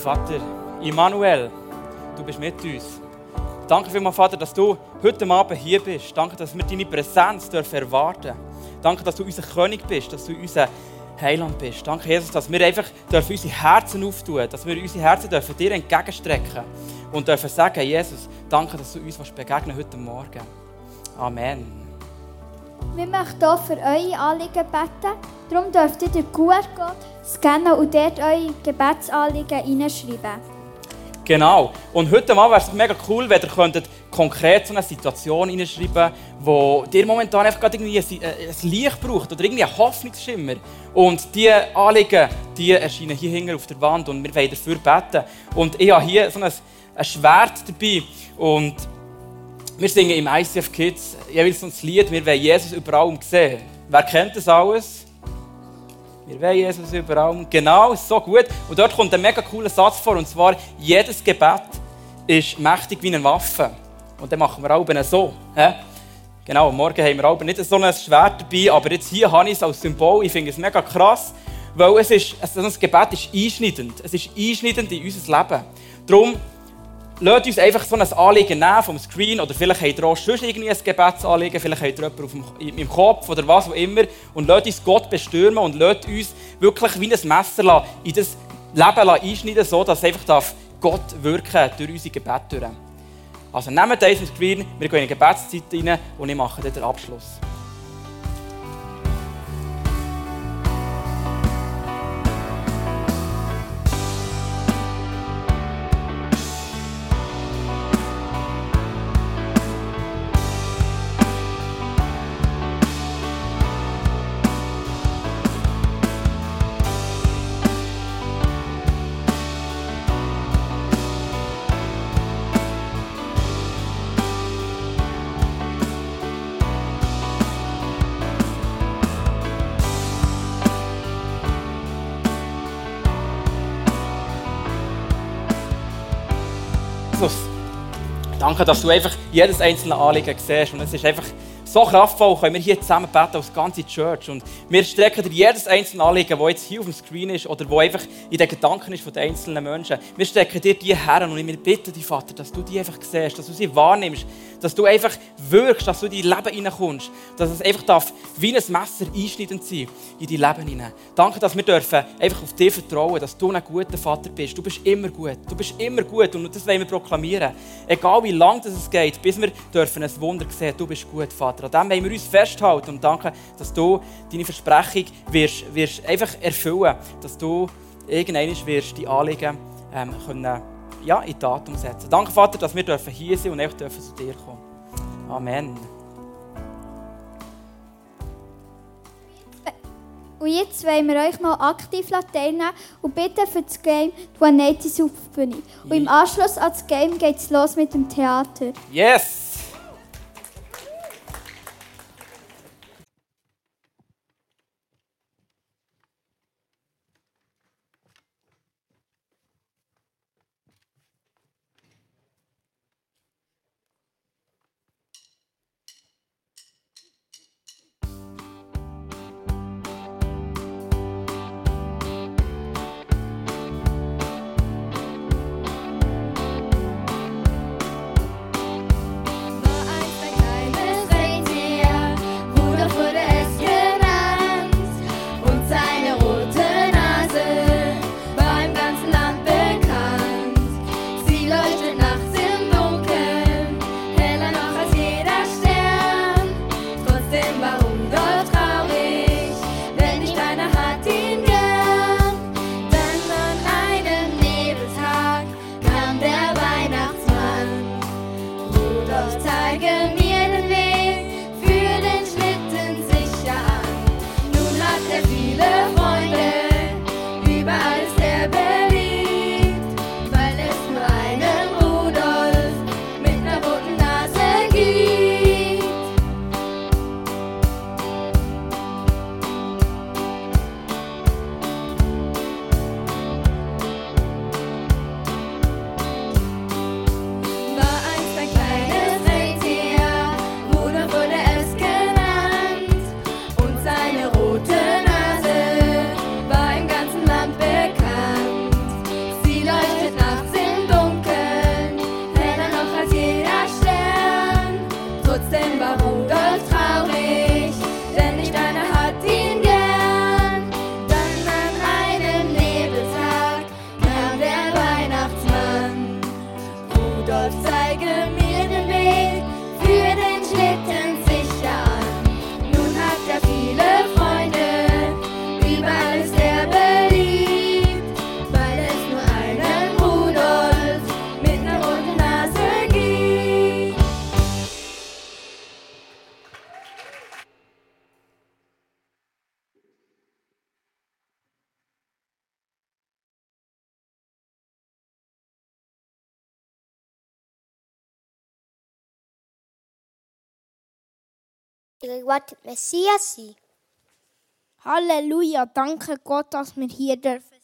Vater, Immanuel, du bist mit uns. Danke vielmals, Vater, dass du heute Abend hier bist. Danke, dass wir deine Präsenz erwarten dürfen. Danke, dass du unser König bist, dass du unser Heiland bist. Danke, Jesus, dass wir einfach dürfen unsere Herzen auftun dass wir unsere Herzen dürfen dir entgegenstrecken und dürfen sagen, Jesus, danke, dass du uns begegnen heute Morgen. Amen. Wir möchten auch für eure Anliegen beten. Darum dürft ihr den QR-Code scannen und dort eure Gebetsanliegen hineinschreiben. Genau. Und heute mal wäre es mega cool, wenn ihr könntet konkret so eine Situation hineinschreiben wo dir momentan einfach gerade irgendwie äh, ein Licht braucht oder irgendwie ein Hoffnungsschimmer. Und diese Anliegen, die erscheinen hier hinten auf der Wand und wir wollen dafür beten. Und ich habe hier so ein, ein Schwert dabei und wir singen im ICF Kids jeweils ein Lied, wir wollen Jesus überall sehen. Wer kennt das alles? Wir wollen Jesus überall. Genau, so gut. Und dort kommt ein mega cooler Satz vor, und zwar, jedes Gebet ist mächtig wie eine Waffe. Und dann machen wir auch so. He? Genau, morgen haben wir auch nicht so ein Schwert dabei, aber jetzt hier habe ich es als Symbol. Ich finde es mega krass, weil es ist, das Gebet ist einschneidend. Es ist einschneidend in unser Leben. Darum Lasst uns einfach so ein Anliegen nehmen vom Screen oder vielleicht habt ihr auch schon irgendwie ein Gebetsanliegen, vielleicht habt ihr jemanden auf dem, im Kopf oder was auch immer und lasst uns Gott bestürmen und lasst uns wirklich wie ein Messer in das Leben einschneiden, so dass einfach Gott wirken durch unsere Gebete. Also nehmt diesen Screen, wir gehen in die Gebetszeit rein und ich mache dann den Abschluss. Danke, dass du einfach jedes einzelne Anliegen siehst. Und es ist einfach so kraftvoll, können wir hier zusammen beten als ganze Church. Und wir strecken dir jedes einzelne Anliegen, das jetzt hier auf dem Screen ist oder wo einfach in den Gedanken ist von den einzelnen Menschen. Wir strecken dir die her und wir bitten dich, Vater, dass du die einfach siehst, dass du sie wahrnimmst, dass du einfach wirkst, dass du in dein Leben hineinkommst, dass es einfach darf, wie ein Messer einschneidend sein in dein Leben hinein. Danke, dass wir dürfen einfach auf dich vertrauen, dass du ein guter Vater bist. Du bist immer gut. Du bist immer gut und das wollen wir proklamieren. Egal wie lange es geht, bis wir dürfen ein Wunder sehen. Du bist gut, Vater. An dem wollen wir uns festhalten und danke, dass du deine Versprechung wirst, wirst einfach erfüllen, dass du irgendwann wirst die Anliegen ähm, können, ja, in Tat umsetzen. Danke, Vater, dass wir dürfen hier sind und echt dürfen zu dir kommen. Amen. Und jetzt wollen wir euch mal aktiv teilnehmen und bitten für das Game die Juanetis auf die Bühne. Und im Anschluss an das Game geht es los mit dem Theater. Yes! Messias sein. Halleluja, danke Gott, dass wir hier dürfen.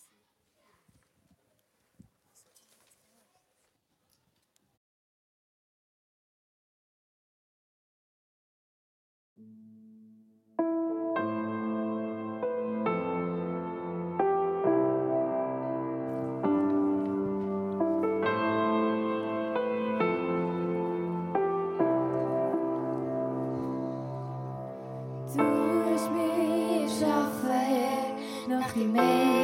primer.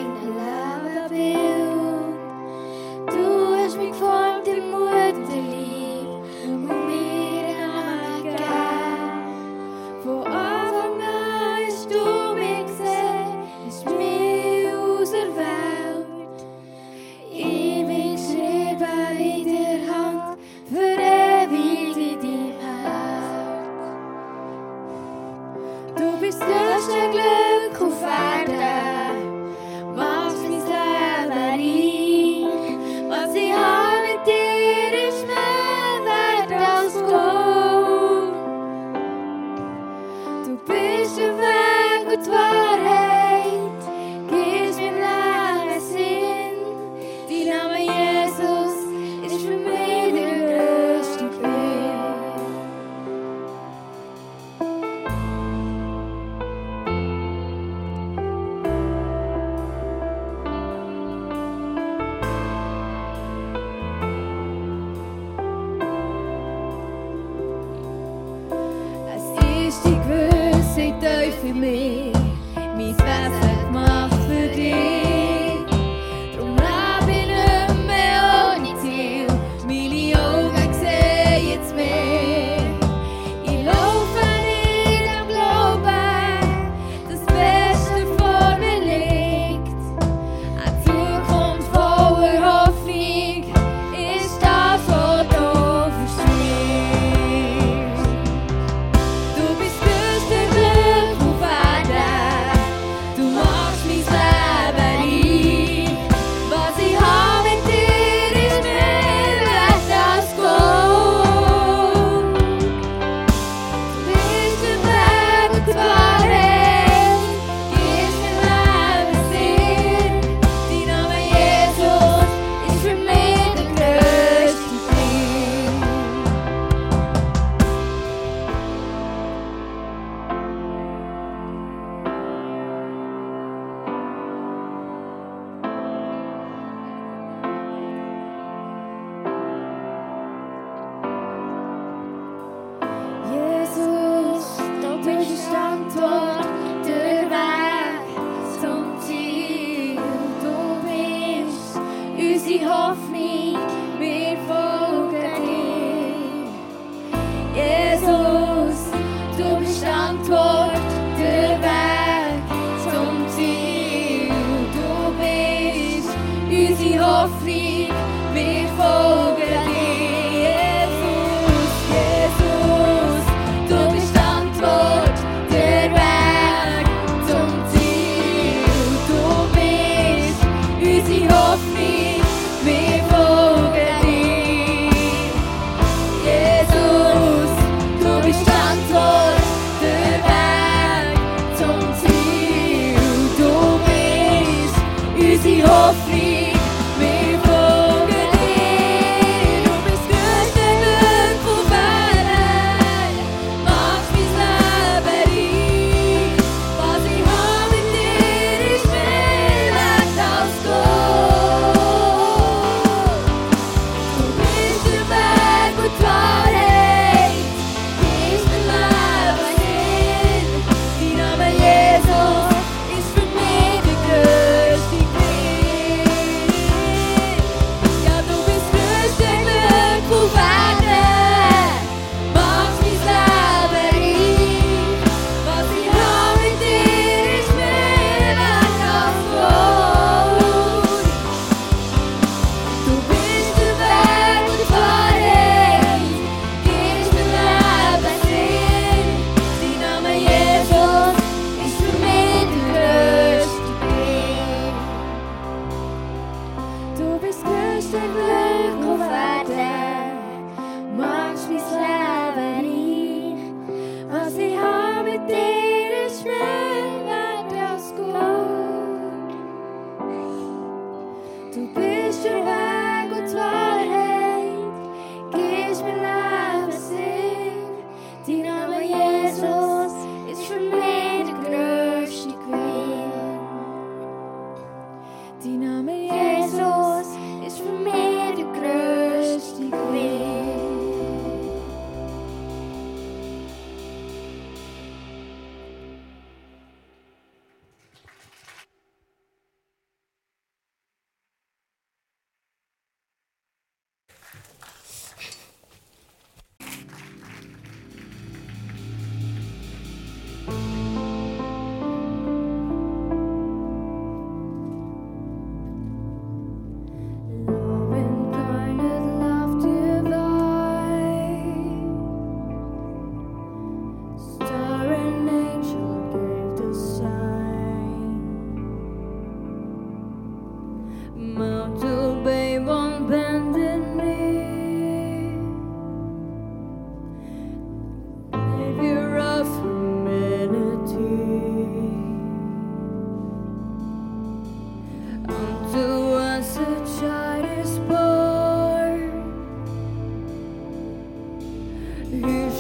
He